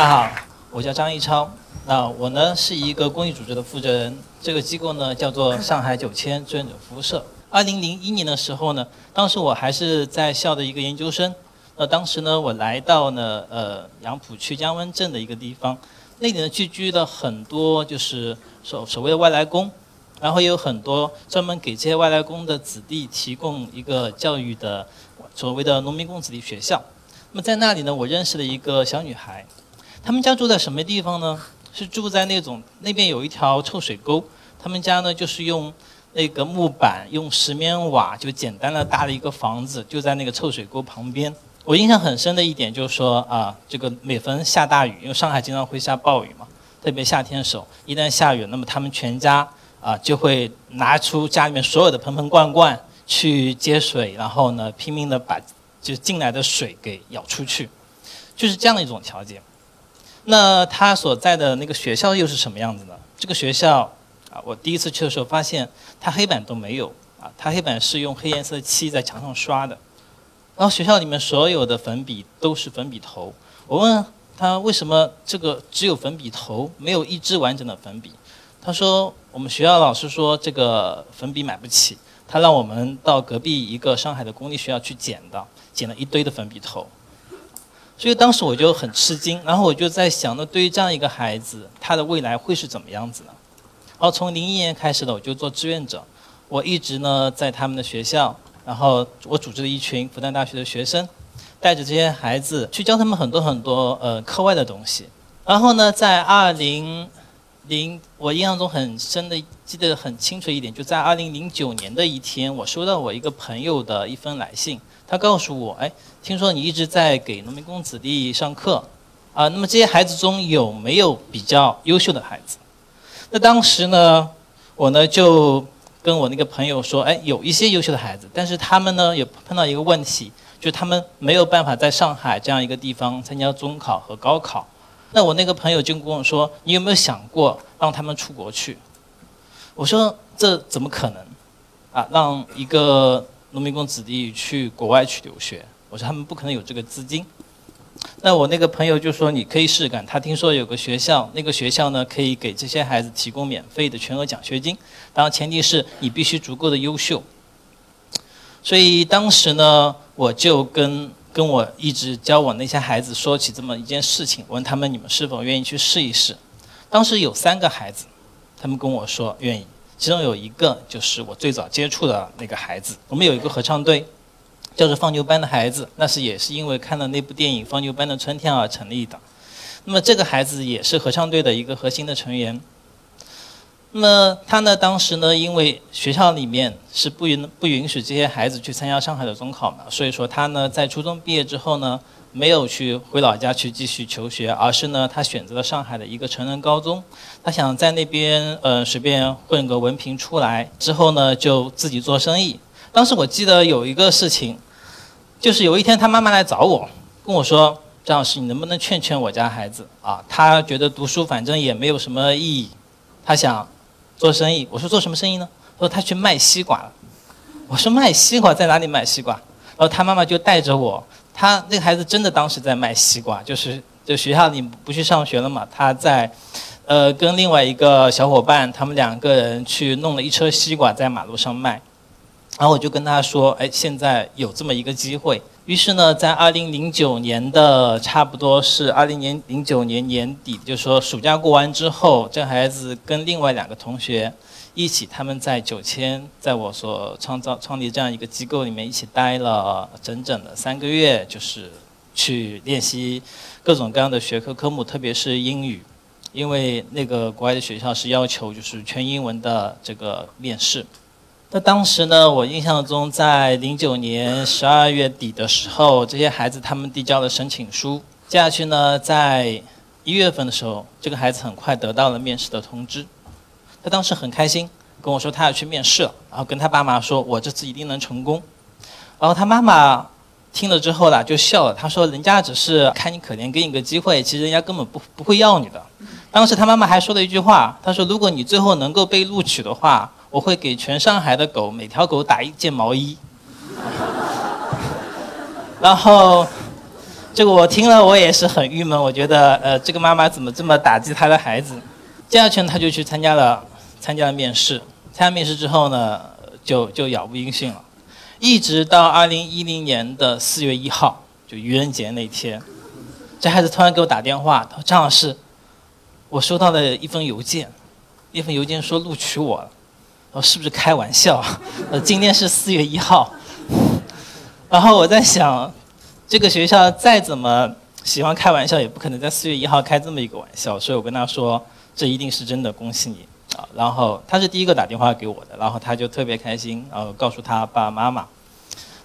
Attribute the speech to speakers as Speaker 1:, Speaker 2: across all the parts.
Speaker 1: 大家好，我叫张一超。那我呢是一个公益组织的负责人，这个机构呢叫做上海九千志愿者服务社。二零零一年的时候呢，当时我还是在校的一个研究生。那当时呢，我来到呢呃杨浦区江湾镇的一个地方，那里呢聚居了很多就是所所谓的外来工，然后也有很多专门给这些外来工的子弟提供一个教育的所谓的农民工子弟学校。那么在那里呢，我认识了一个小女孩。他们家住在什么地方呢？是住在那种那边有一条臭水沟。他们家呢就是用那个木板、用石棉瓦就简单的搭了一个房子，就在那个臭水沟旁边。我印象很深的一点就是说啊，这个每逢下大雨，因为上海经常会下暴雨嘛，特别夏天的时候，一旦下雨，那么他们全家啊就会拿出家里面所有的盆盆罐罐去接水，然后呢拼命的把就进来的水给舀出去，就是这样的一种条件。那他所在的那个学校又是什么样子呢？这个学校啊，我第一次去的时候发现，它黑板都没有啊，它黑板是用黑颜色漆在墙上刷的。然后学校里面所有的粉笔都是粉笔头。我问他为什么这个只有粉笔头，没有一支完整的粉笔？他说我们学校老师说这个粉笔买不起，他让我们到隔壁一个上海的公立学校去捡的，捡了一堆的粉笔头。所以当时我就很吃惊，然后我就在想，那对于这样一个孩子，他的未来会是怎么样子呢？然后从零一年开始呢，我就做志愿者，我一直呢在他们的学校，然后我组织了一群复旦大学的学生，带着这些孩子去教他们很多很多呃课外的东西。然后呢，在二零零，我印象中很深的，记得很清楚一点，就在二零零九年的一天，我收到我一个朋友的一封来信。他告诉我，哎，听说你一直在给农民工子弟上课，啊，那么这些孩子中有没有比较优秀的孩子？那当时呢，我呢就跟我那个朋友说，哎，有一些优秀的孩子，但是他们呢也碰到一个问题，就是他们没有办法在上海这样一个地方参加中考和高考。那我那个朋友就跟我说，你有没有想过让他们出国去？我说这怎么可能？啊，让一个。农民工子弟去国外去留学，我说他们不可能有这个资金。那我那个朋友就说你可以试试看，他听说有个学校，那个学校呢可以给这些孩子提供免费的全额奖学金，当然前提是你必须足够的优秀。所以当时呢，我就跟跟我一直教我那些孩子说起这么一件事情，问他们你们是否愿意去试一试。当时有三个孩子，他们跟我说愿意。其中有一个就是我最早接触的那个孩子，我们有一个合唱队，叫做放牛班的孩子，那是也是因为看了那部电影《放牛班的春天》而成立的。那么这个孩子也是合唱队的一个核心的成员。那么他呢，当时呢，因为学校里面是不允不允许这些孩子去参加上海的中考嘛，所以说他呢在初中毕业之后呢。没有去回老家去继续求学，而是呢，他选择了上海的一个成人高中。他想在那边呃随便混个文凭出来，之后呢就自己做生意。当时我记得有一个事情，就是有一天他妈妈来找我，跟我说：“张老师，你能不能劝劝我家孩子啊？他觉得读书反正也没有什么意义，他想做生意。”我说：“做什么生意呢？”他说：“他去卖西瓜了。”我说：“卖西瓜在哪里卖西瓜？”然后他妈妈就带着我。他那个孩子真的当时在卖西瓜，就是就学校里不去上学了嘛，他在，呃，跟另外一个小伙伴，他们两个人去弄了一车西瓜在马路上卖，然后我就跟他说，哎，现在有这么一个机会。于是呢，在二零零九年的差不多是二零年零九年年底，就说暑假过完之后，这孩子跟另外两个同学。一起，他们在九千，在我所创造创立这样一个机构里面一起待了整整的三个月，就是去练习各种各样的学科科目，特别是英语，因为那个国外的学校是要求就是全英文的这个面试。那当时呢，我印象中在零九年十二月底的时候，这些孩子他们递交了申请书，接下去呢，在一月份的时候，这个孩子很快得到了面试的通知。他当时很开心，跟我说他要去面试了，然后跟他爸妈说：“我这次一定能成功。”然后他妈妈听了之后呢，就笑了。他说：“人家只是看你可怜，给你个机会，其实人家根本不不会要你的。”当时他妈妈还说了一句话：“他说如果你最后能够被录取的话，我会给全上海的狗每条狗打一件毛衣。”然后，这个我听了我也是很郁闷，我觉得呃这个妈妈怎么这么打击她的孩子？接下去他就去参加了参加了面试，参加面试之后呢，就就杳无音讯了，一直到二零一零年的四月一号，就愚人节那天，这孩子突然给我打电话，他说张老师，我收到了一封邮件，一封邮件说录取我了，我是不是开玩笑？呃，今天是四月一号，然后我在想，这个学校再怎么喜欢开玩笑，也不可能在四月一号开这么一个玩笑，所以我跟他说。这一定是真的，恭喜你啊！然后他是第一个打电话给我的，然后他就特别开心，然后告诉他爸爸妈妈，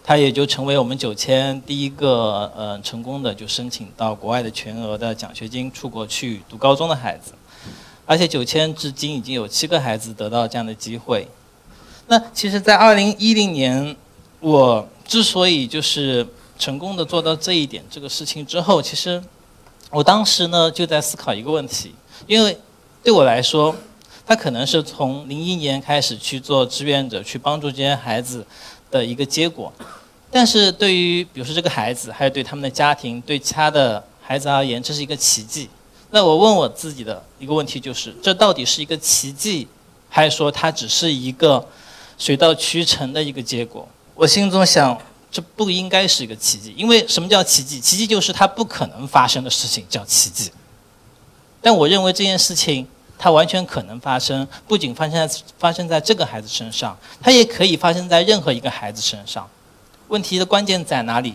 Speaker 1: 他也就成为我们九千第一个呃成功的就申请到国外的全额的奖学金出国去读高中的孩子，而且九千至今已经有七个孩子得到这样的机会。那其实，在二零一零年，我之所以就是成功的做到这一点这个事情之后，其实我当时呢就在思考一个问题，因为。对我来说，他可能是从零一年开始去做志愿者，去帮助这些孩子的一个结果。但是对于比如说这个孩子，还有对他们的家庭，对其他的孩子而言，这是一个奇迹。那我问我自己的一个问题就是：这到底是一个奇迹，还是说它只是一个水到渠成的一个结果？我心中想，这不应该是一个奇迹，因为什么叫奇迹？奇迹就是它不可能发生的事情叫奇迹。但我认为这件事情。它完全可能发生，不仅发生在发生在这个孩子身上，它也可以发生在任何一个孩子身上。问题的关键在哪里？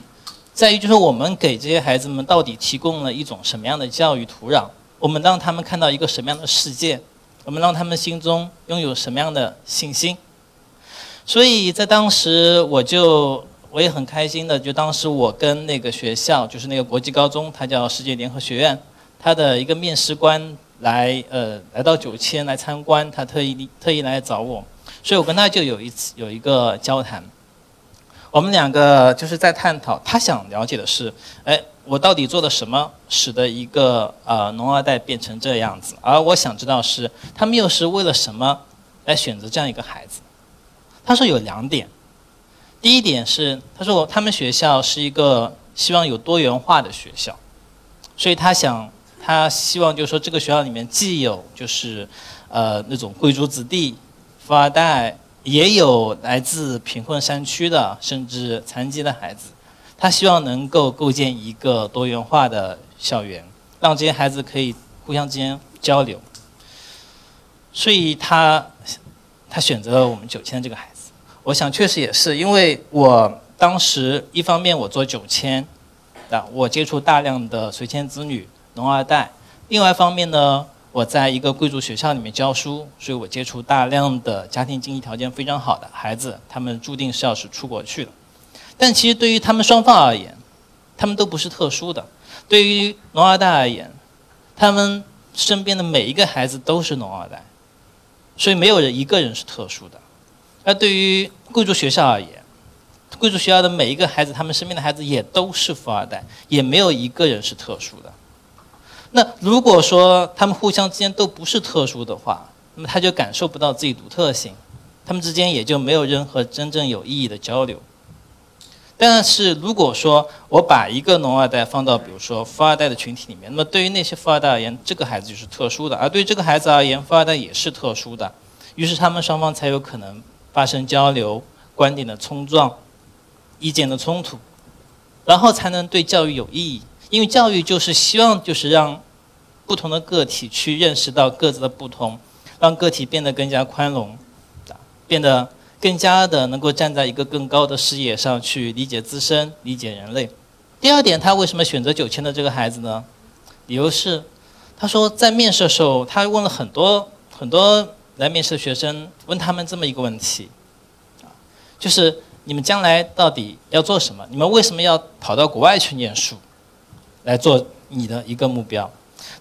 Speaker 1: 在于就是我们给这些孩子们到底提供了一种什么样的教育土壤？我们让他们看到一个什么样的世界？我们让他们心中拥有什么样的信心？所以在当时，我就我也很开心的，就当时我跟那个学校，就是那个国际高中，它叫世界联合学院，它的一个面试官。来，呃，来到九千来参观，他特意特意来找我，所以我跟他就有一次有一个交谈，我们两个就是在探讨，他想了解的是，哎，我到底做了什么，使得一个呃农二代变成这样子，而我想知道是他们又是为了什么来选择这样一个孩子？他说有两点，第一点是他说他们学校是一个希望有多元化的学校，所以他想。他希望就是说，这个学校里面既有就是，呃，那种贵族子弟、富二代，也有来自贫困山区的，甚至残疾的孩子。他希望能够构建一个多元化的校园，让这些孩子可以互相之间交流。所以他他选择了我们九千这个孩子。我想确实也是，因为我当时一方面我做九千，啊，我接触大量的随迁子女。农二代，另外一方面呢，我在一个贵族学校里面教书，所以我接触大量的家庭经济条件非常好的孩子，他们注定是要是出国去的。但其实对于他们双方而言，他们都不是特殊的。对于农二代而言，他们身边的每一个孩子都是农二代，所以没有人一个人是特殊的。而对于贵族学校而言，贵族学校的每一个孩子，他们身边的孩子也都是富二代，也没有一个人是特殊的。那如果说他们互相之间都不是特殊的话，那么他就感受不到自己独特性，他们之间也就没有任何真正有意义的交流。但是如果说我把一个农二代放到比如说富二代的群体里面，那么对于那些富二代而言，这个孩子就是特殊的；而对于这个孩子而言，富二代也是特殊的。于是他们双方才有可能发生交流、观点的冲撞、意见的冲突，然后才能对教育有意义。因为教育就是希望，就是让不同的个体去认识到各自的不同，让个体变得更加宽容，变得更加的能够站在一个更高的视野上去理解自身、理解人类。第二点，他为什么选择九千的这个孩子呢？理由是，他说在面试的时候，他问了很多很多来面试的学生，问他们这么一个问题，就是你们将来到底要做什么？你们为什么要跑到国外去念书？来做你的一个目标，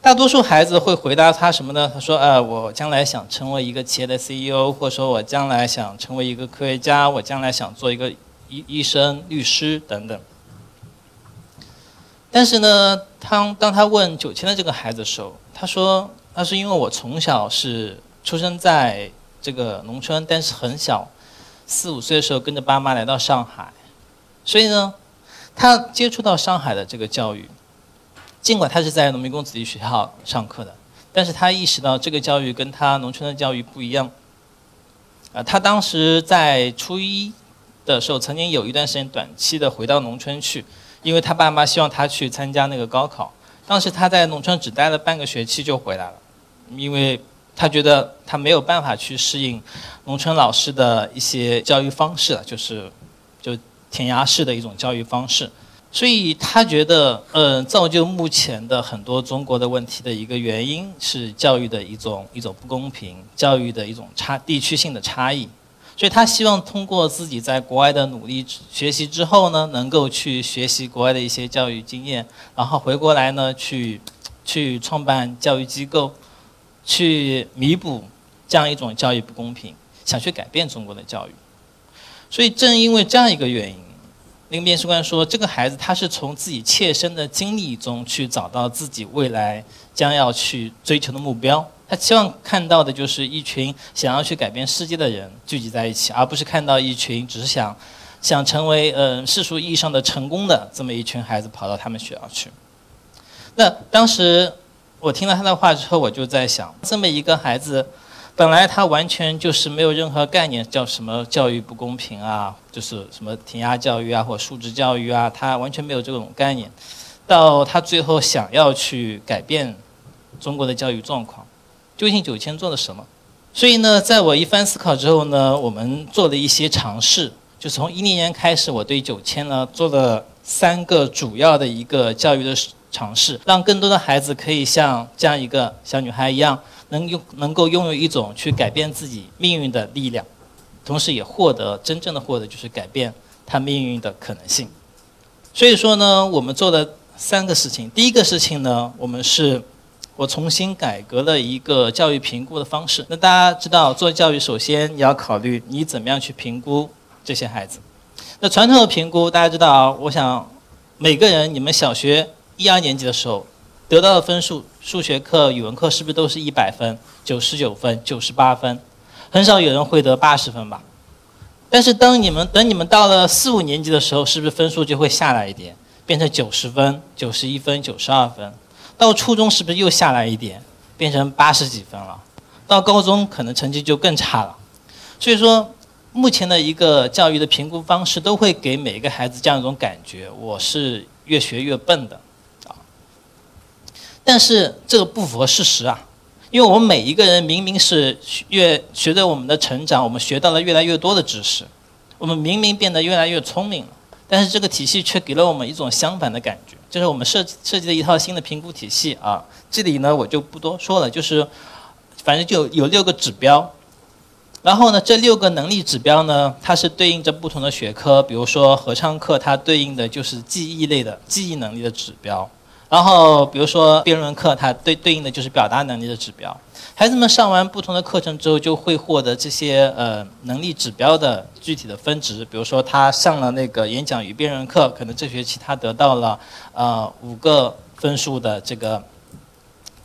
Speaker 1: 大多数孩子会回答他什么呢？他说：“呃，我将来想成为一个企业的 CEO，或者说我将来想成为一个科学家，我将来想做一个医医生、律师等等。”但是呢，当当他问九千的这个孩子的时候，他说：“他是因为我从小是出生在这个农村，但是很小，四五岁的时候跟着爸妈来到上海，所以呢。”他接触到上海的这个教育，尽管他是在农民工子弟学校上课的，但是他意识到这个教育跟他农村的教育不一样。啊，他当时在初一的时候，曾经有一段时间短期的回到农村去，因为他爸妈希望他去参加那个高考。当时他在农村只待了半个学期就回来了，因为他觉得他没有办法去适应农村老师的一些教育方式了，就是就填鸭式的一种教育方式，所以他觉得，呃，造就目前的很多中国的问题的一个原因是教育的一种一种不公平，教育的一种差地区性的差异。所以他希望通过自己在国外的努力学习之后呢，能够去学习国外的一些教育经验，然后回过来呢，去去创办教育机构，去弥补这样一种教育不公平，想去改变中国的教育。所以正因为这样一个原因，那个面试官说，这个孩子他是从自己切身的经历中去找到自己未来将要去追求的目标。他希望看到的就是一群想要去改变世界的人聚集在一起，而不是看到一群只是想想成为嗯世俗意义上的成功的这么一群孩子跑到他们学校去。那当时我听了他的话之后，我就在想，这么一个孩子，本来他完全就是没有任何概念，叫什么教育不公平啊，就是什么填鸭教育啊，或素质教育啊，他完全没有这种概念。到他最后想要去改变中国的教育状况。究竟九千做了什么？所以呢，在我一番思考之后呢，我们做了一些尝试。就从一零年开始，我对九千呢做了三个主要的一个教育的尝试，让更多的孩子可以像这样一个小女孩一样，能用能够拥有一种去改变自己命运的力量，同时也获得真正的获得就是改变他命运的可能性。所以说呢，我们做的三个事情。第一个事情呢，我们是。我重新改革了一个教育评估的方式。那大家知道，做教育首先你要考虑你怎么样去评估这些孩子。那传统的评估，大家知道，我想每个人你们小学一二年级的时候得到的分数，数学课、语文课是不是都是一百分、九十九分、九十八分？很少有人会得八十分吧？但是当你们等你们到了四五年级的时候，是不是分数就会下来一点，变成九十分、九十一分、九十二分？到初中是不是又下来一点，变成八十几分了？到高中可能成绩就更差了。所以说，目前的一个教育的评估方式都会给每一个孩子这样一种感觉：我是越学越笨的，但是这个不符合事实啊，因为我们每一个人明明是越随着我们的成长，我们学到了越来越多的知识，我们明明变得越来越聪明了。但是这个体系却给了我们一种相反的感觉，这是我们设设计的一套新的评估体系啊。这里呢我就不多说了，就是反正就有六个指标，然后呢这六个能力指标呢，它是对应着不同的学科，比如说合唱课它对应的就是记忆类的记忆能力的指标，然后比如说辩论课它对对应的就是表达能力的指标。孩子们上完不同的课程之后，就会获得这些呃能力指标的具体的分值。比如说，他上了那个演讲与辩论课，可能这学期他得到了呃五个分数的这个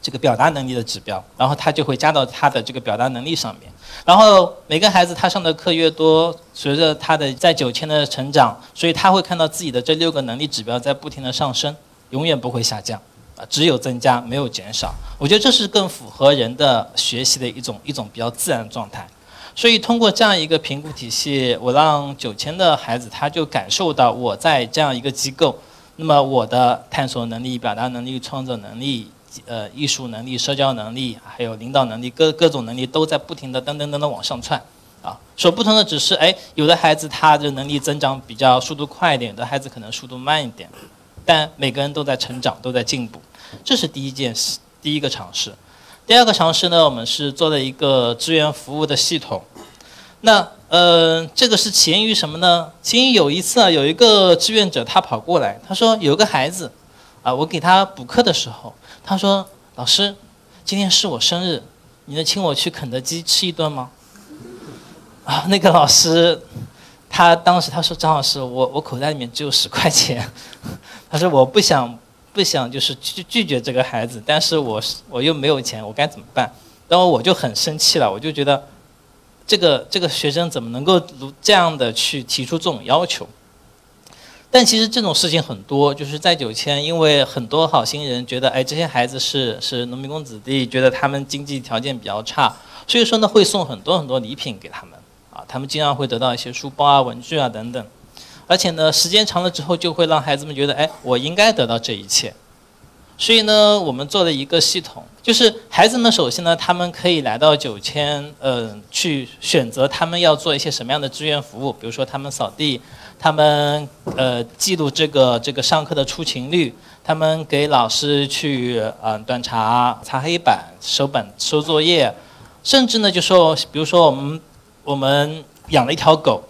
Speaker 1: 这个表达能力的指标，然后他就会加到他的这个表达能力上面。然后每个孩子他上的课越多，随着他的在九千的成长，所以他会看到自己的这六个能力指标在不停的上升，永远不会下降。啊，只有增加没有减少，我觉得这是更符合人的学习的一种一种比较自然的状态。所以通过这样一个评估体系，我让九千的孩子他就感受到我在这样一个机构，那么我的探索能力、表达能力、创作能力、呃艺术能力、社交能力，还有领导能力，各各种能力都在不停的噔噔噔的往上窜。啊，所不同的只是，哎，有的孩子他的能力增长比较速度快一点，有的孩子可能速度慢一点。但每个人都在成长，都在进步，这是第一件事，第一个尝试。第二个尝试呢，我们是做了一个志愿服务的系统。那呃，这个是起源于什么呢？起因有一次啊，有一个志愿者他跑过来，他说有个孩子，啊，我给他补课的时候，他说老师，今天是我生日，你能请我去肯德基吃一顿吗？啊，那个老师。他当时他说张老师，我我口袋里面只有十块钱，他说我不想不想就是拒拒绝这个孩子，但是我我又没有钱，我该怎么办？然后我就很生气了，我就觉得这个这个学生怎么能够如这样的去提出这种要求？但其实这种事情很多，就是在九千，因为很多好心人觉得，哎，这些孩子是是农民工子弟，觉得他们经济条件比较差，所以说呢，会送很多很多礼品给他们，他们经常会得到一些书包啊、文具啊等等，而且呢，时间长了之后，就会让孩子们觉得，哎，我应该得到这一切。所以呢，我们做了一个系统，就是孩子们首先呢，他们可以来到九千，呃，去选择他们要做一些什么样的志愿服务，比如说他们扫地，他们呃记录这个这个上课的出勤率，他们给老师去呃端茶、擦黑板、收本、收作业，甚至呢就说，比如说我们我们养了一条狗，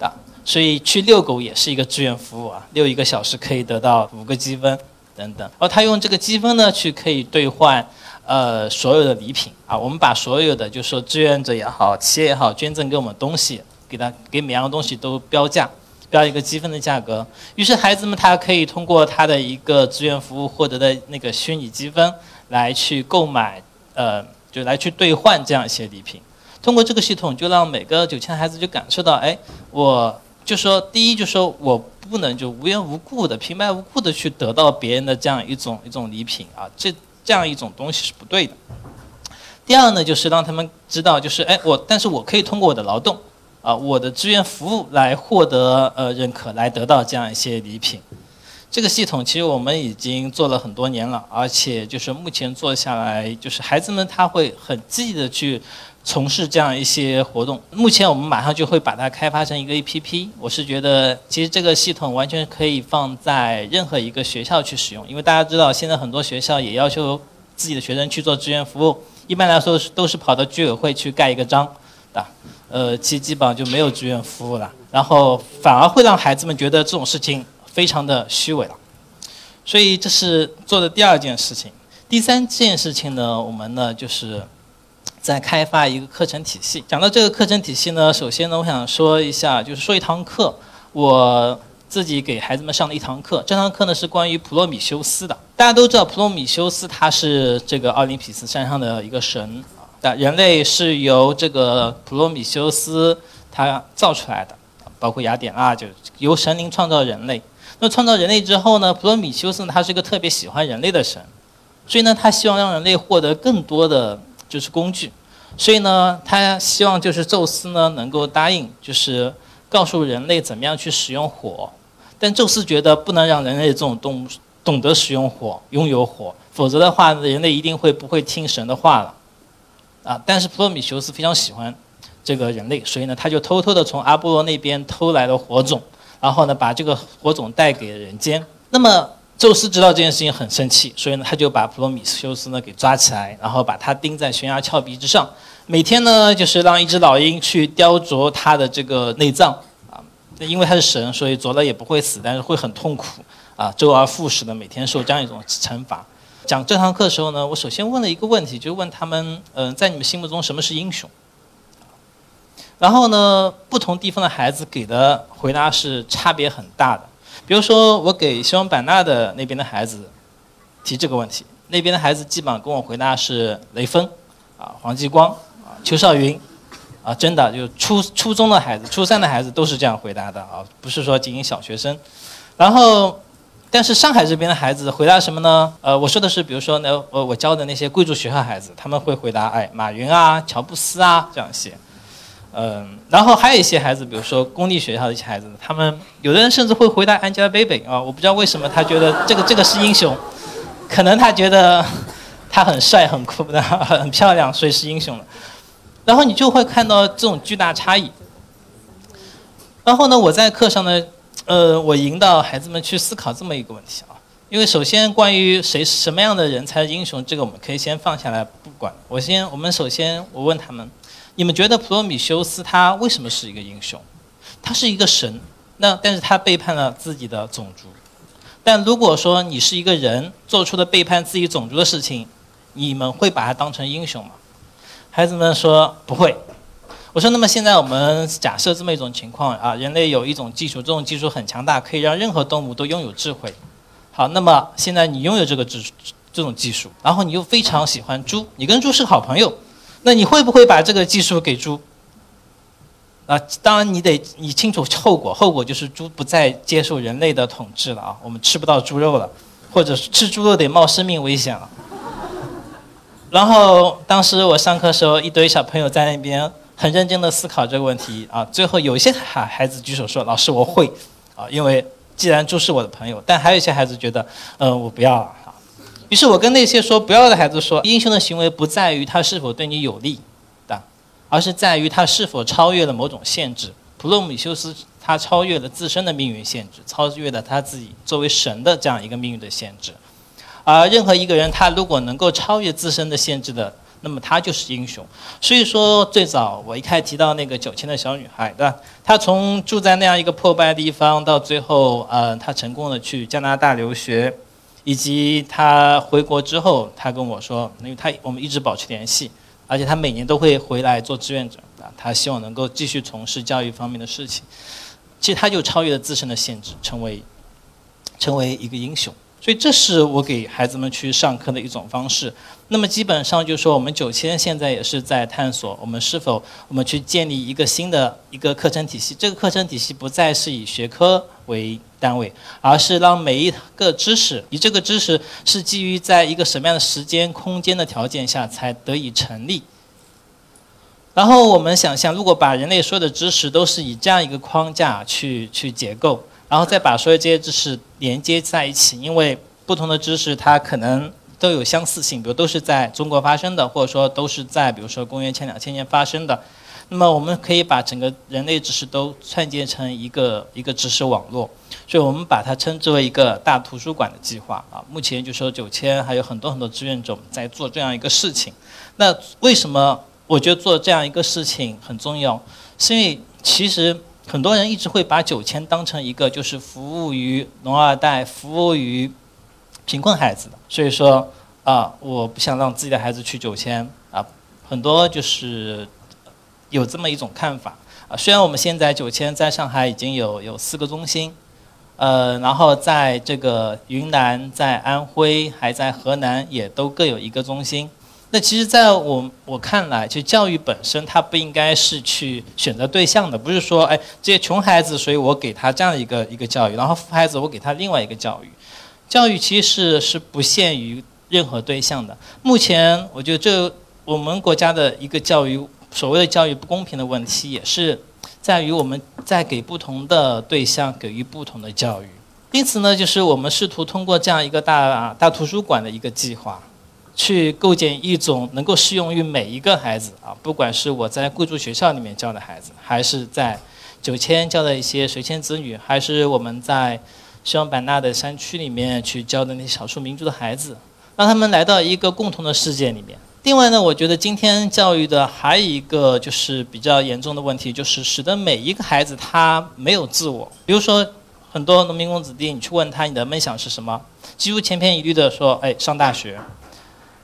Speaker 1: 啊，所以去遛狗也是一个志愿服务啊，遛一个小时可以得到五个积分。等等，而他用这个积分呢，去可以兑换，呃，所有的礼品啊。我们把所有的，就是说志愿者也好，企业也好，捐赠给我们东西，给他给每样东西都标价，标一个积分的价格。于是孩子们他可以通过他的一个志愿服务获得的那个虚拟积分，来去购买，呃，就来去兑换这样一些礼品。通过这个系统，就让每个九千孩子就感受到，哎，我就说第一，就说我。不能就无缘无故的、平白无故的去得到别人的这样一种一种礼品啊，这这样一种东西是不对的。第二呢，就是让他们知道，就是哎，我但是我可以通过我的劳动啊，我的志愿服务来获得呃认可，来得到这样一些礼品。这个系统其实我们已经做了很多年了，而且就是目前做下来，就是孩子们他会很积极的去。从事这样一些活动，目前我们马上就会把它开发成一个 APP。我是觉得，其实这个系统完全可以放在任何一个学校去使用，因为大家知道，现在很多学校也要求自己的学生去做志愿服务，一般来说都是跑到居委会去盖一个章，的，呃，其基本上就没有志愿服务了，然后反而会让孩子们觉得这种事情非常的虚伪了。所以这是做的第二件事情。第三件事情呢，我们呢就是。在开发一个课程体系。讲到这个课程体系呢，首先呢，我想说一下，就是说一堂课，我自己给孩子们上的一堂课。这堂课呢是关于普罗米修斯的。大家都知道，普罗米修斯他是这个奥林匹斯山上的一个神啊。人类是由这个普罗米修斯他造出来的，包括雅典娜，就由神灵创造人类。那创造人类之后呢，普罗米修斯他是一个特别喜欢人类的神，所以呢，他希望让人类获得更多的。就是工具，所以呢，他希望就是宙斯呢能够答应，就是告诉人类怎么样去使用火。但宙斯觉得不能让人类这种动物懂得使用火，拥有火，否则的话，人类一定会不会听神的话了。啊，但是普罗米修斯非常喜欢这个人类，所以呢，他就偷偷的从阿波罗那边偷来了火种，然后呢，把这个火种带给人间。那么。宙斯知道这件事情很生气，所以呢，他就把普罗米修斯呢给抓起来，然后把他钉在悬崖峭壁之上，每天呢就是让一只老鹰去雕琢他的这个内脏啊，因为他是神，所以啄了也不会死，但是会很痛苦啊，周而复始的每天受这样一种惩罚。讲这堂课的时候呢，我首先问了一个问题，就问他们，嗯，在你们心目中什么是英雄？然后呢，不同地方的孩子给的回答是差别很大的。比如说，我给西双版纳的那边的孩子提这个问题，那边的孩子基本上跟我回答是雷锋，啊，黄继光，啊，邱少云，啊，真的就初初中的孩子、初三的孩子都是这样回答的啊，不是说仅仅小学生。然后，但是上海这边的孩子回答什么呢？呃，我说的是，比如说呢，我我教的那些贵族学校孩子，他们会回答，哎，马云啊，乔布斯啊，这样写。嗯，然后还有一些孩子，比如说公立学校的一些孩子，他们有的人甚至会回答 Angelababy 啊，我不知道为什么他觉得这个这个是英雄，可能他觉得他很帅很酷的很漂亮，所以是英雄了。然后你就会看到这种巨大差异。然后呢，我在课上呢，呃，我引导孩子们去思考这么一个问题啊，因为首先关于谁什么样的人才是英雄，这个我们可以先放下来不管。我先，我们首先我问他们。你们觉得普罗米修斯他为什么是一个英雄？他是一个神，那但是他背叛了自己的种族。但如果说你是一个人做出的背叛自己种族的事情，你们会把他当成英雄吗？孩子们说不会。我说那么现在我们假设这么一种情况啊，人类有一种技术，这种技术很强大，可以让任何动物都拥有智慧。好，那么现在你拥有这个智这种技术，然后你又非常喜欢猪，你跟猪是好朋友。那你会不会把这个技术给猪？啊，当然你得你清楚后果，后果就是猪不再接受人类的统治了啊，我们吃不到猪肉了，或者吃猪肉得冒生命危险了。然后当时我上课时候，一堆小朋友在那边很认真的思考这个问题啊，最后有一些孩孩子举手说：“老师，我会啊，因为既然猪是我的朋友。”但还有一些孩子觉得：“嗯，我不要了。”于是我跟那些说不要的孩子说：“英雄的行为不在于他是否对你有利的。”而是在于他是否超越了某种限制。普罗米修斯他超越了自身的命运限制，超越了他自己作为神的这样一个命运的限制。而任何一个人，他如果能够超越自身的限制的，那么他就是英雄。所以说，最早我一开始提到那个九千的小女孩，对吧？她从住在那样一个破败的地方，到最后，呃，她成功的去加拿大留学，以及他回国之后，他跟我说，因为他我们一直保持联系。而且他每年都会回来做志愿者啊，他希望能够继续从事教育方面的事情。其实他就超越了自身的限制，成为成为一个英雄。所以这是我给孩子们去上课的一种方式。那么基本上就是说，我们九千现在也是在探索，我们是否我们去建立一个新的一个课程体系。这个课程体系不再是以学科为单位，而是让每一个知识，以这个知识是基于在一个什么样的时间空间的条件下才得以成立。然后我们想象，如果把人类所有的知识都是以这样一个框架去去结构。然后再把所有这些知识连接在一起，因为不同的知识它可能都有相似性，比如都是在中国发生的，或者说都是在比如说公元前两千年发生的。那么我们可以把整个人类知识都串接成一个一个知识网络，所以我们把它称之为一个大图书馆的计划啊。目前就说九千还有很多很多志愿者在做这样一个事情。那为什么我觉得做这样一个事情很重要？是因为其实。很多人一直会把九千当成一个就是服务于农二代、服务于贫困孩子的，所以说啊，我不想让自己的孩子去九千啊。很多就是有这么一种看法啊。虽然我们现在九千在上海已经有有四个中心，呃，然后在这个云南、在安徽、还在河南也都各有一个中心。那其实，在我我看来，就教育本身，它不应该是去选择对象的，不是说，哎，这些穷孩子，所以我给他这样一个一个教育，然后富孩子我给他另外一个教育。教育其实是是不限于任何对象的。目前，我觉得这我们国家的一个教育，所谓的教育不公平的问题，也是在于我们在给不同的对象给予不同的教育。因此呢，就是我们试图通过这样一个大大图书馆的一个计划。去构建一种能够适用于每一个孩子啊，不管是我在贵族学校里面教的孩子，还是在九千教的一些随迁子女，还是我们在西双版纳的山区里面去教的那些少数民族的孩子，让他们来到一个共同的世界里面。另外呢，我觉得今天教育的还有一个就是比较严重的问题，就是使得每一个孩子他没有自我。比如说，很多农民工子弟，你去问他你的梦想是什么，几乎千篇一律的说，哎，上大学。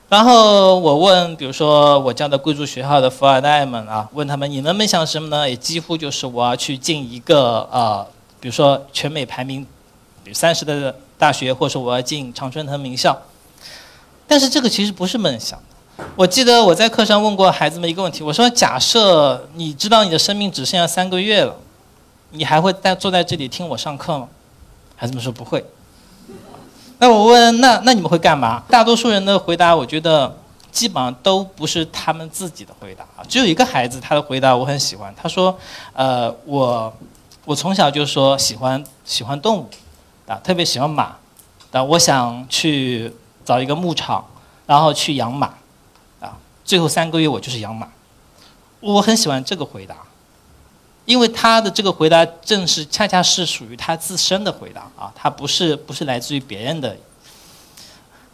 Speaker 1: 然后我问，比如说我教的贵族学校的富二代们啊，问他们你的梦想什么呢？也几乎就是我要去进一个呃，比如说全美排名三十的大学，或者说我要进常春藤名校。但是这个其实不是梦想。我记得我在课上问过孩子们一个问题，我说假设你知道你的生命只剩下三个月了，你还会在坐在这里听我上课吗？孩子们说不会。那我问，那那你们会干嘛？大多数人的回答，我觉得基本上都不是他们自己的回答啊。只有一个孩子，他的回答我很喜欢。他说：“呃，我我从小就说喜欢喜欢动物，啊，特别喜欢马，啊，我想去找一个牧场，然后去养马，啊，最后三个月我就是养马。我很喜欢这个回答。”因为他的这个回答正是恰恰是属于他自身的回答啊，他不是不是来自于别人的。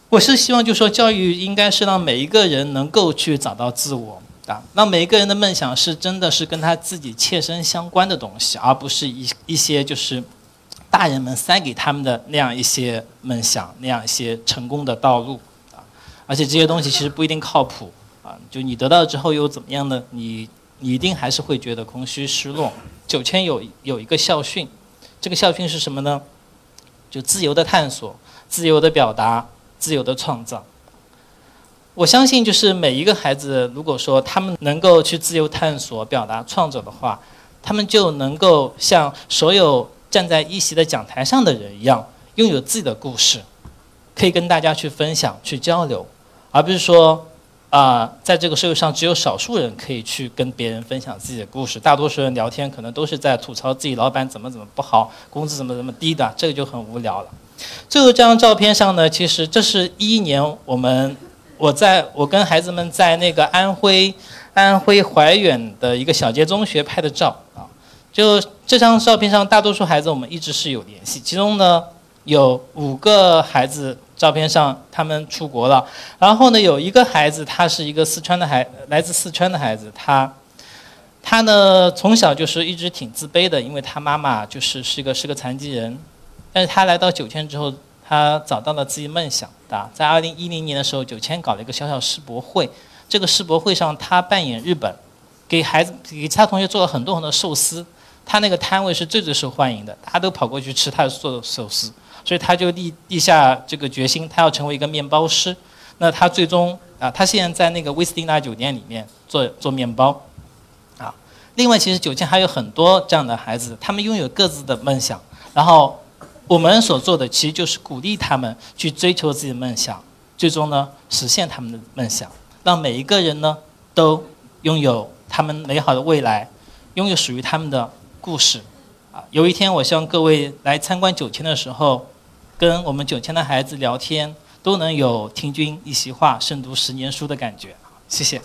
Speaker 1: 我是希望就说教育应该是让每一个人能够去找到自我啊，让每一个人的梦想是真的是跟他自己切身相关的东西，而不是一一些就是大人们塞给他们的那样一些梦想，那样一些成功的道路啊，而且这些东西其实不一定靠谱啊，就你得到之后又怎么样呢？你。一定还是会觉得空虚、失落。九千有有一个校训，这个校训是什么呢？就自由的探索、自由的表达、自由的创造。我相信，就是每一个孩子，如果说他们能够去自由探索、表达、创造的话，他们就能够像所有站在一席的讲台上的人一样，拥有自己的故事，可以跟大家去分享、去交流，而不是说。啊，在这个社会上，只有少数人可以去跟别人分享自己的故事，大多数人聊天可能都是在吐槽自己老板怎么怎么不好，工资怎么怎么低的，这个就很无聊了。最后这张照片上呢，其实这是一一年我们我在我跟孩子们在那个安徽安徽怀远的一个小街中学拍的照啊。就这张照片上，大多数孩子我们一直是有联系，其中呢有五个孩子。照片上他们出国了，然后呢，有一个孩子，他是一个四川的孩，来自四川的孩子，他，他呢从小就是一直挺自卑的，因为他妈妈就是是一个是个残疾人，但是他来到九千之后，他找到了自己梦想的，在二零一零年的时候，九千搞了一个小小世博会，这个世博会上他扮演日本，给孩子给其他同学做了很多很多寿司，他那个摊位是最最受欢迎的，大家都跑过去吃他做的寿司。所以他就立立下这个决心，他要成为一个面包师。那他最终啊，他现在在那个威斯汀大酒店里面做做面包，啊。另外，其实九千还有很多这样的孩子，他们拥有各自的梦想。然后我们所做的其实就是鼓励他们去追求自己的梦想，最终呢实现他们的梦想，让每一个人呢都拥有他们美好的未来，拥有属于他们的故事。啊，有一天我希望各位来参观九千的时候。跟我们九千的孩子聊天，都能有听君一席话，胜读十年书的感觉。谢谢。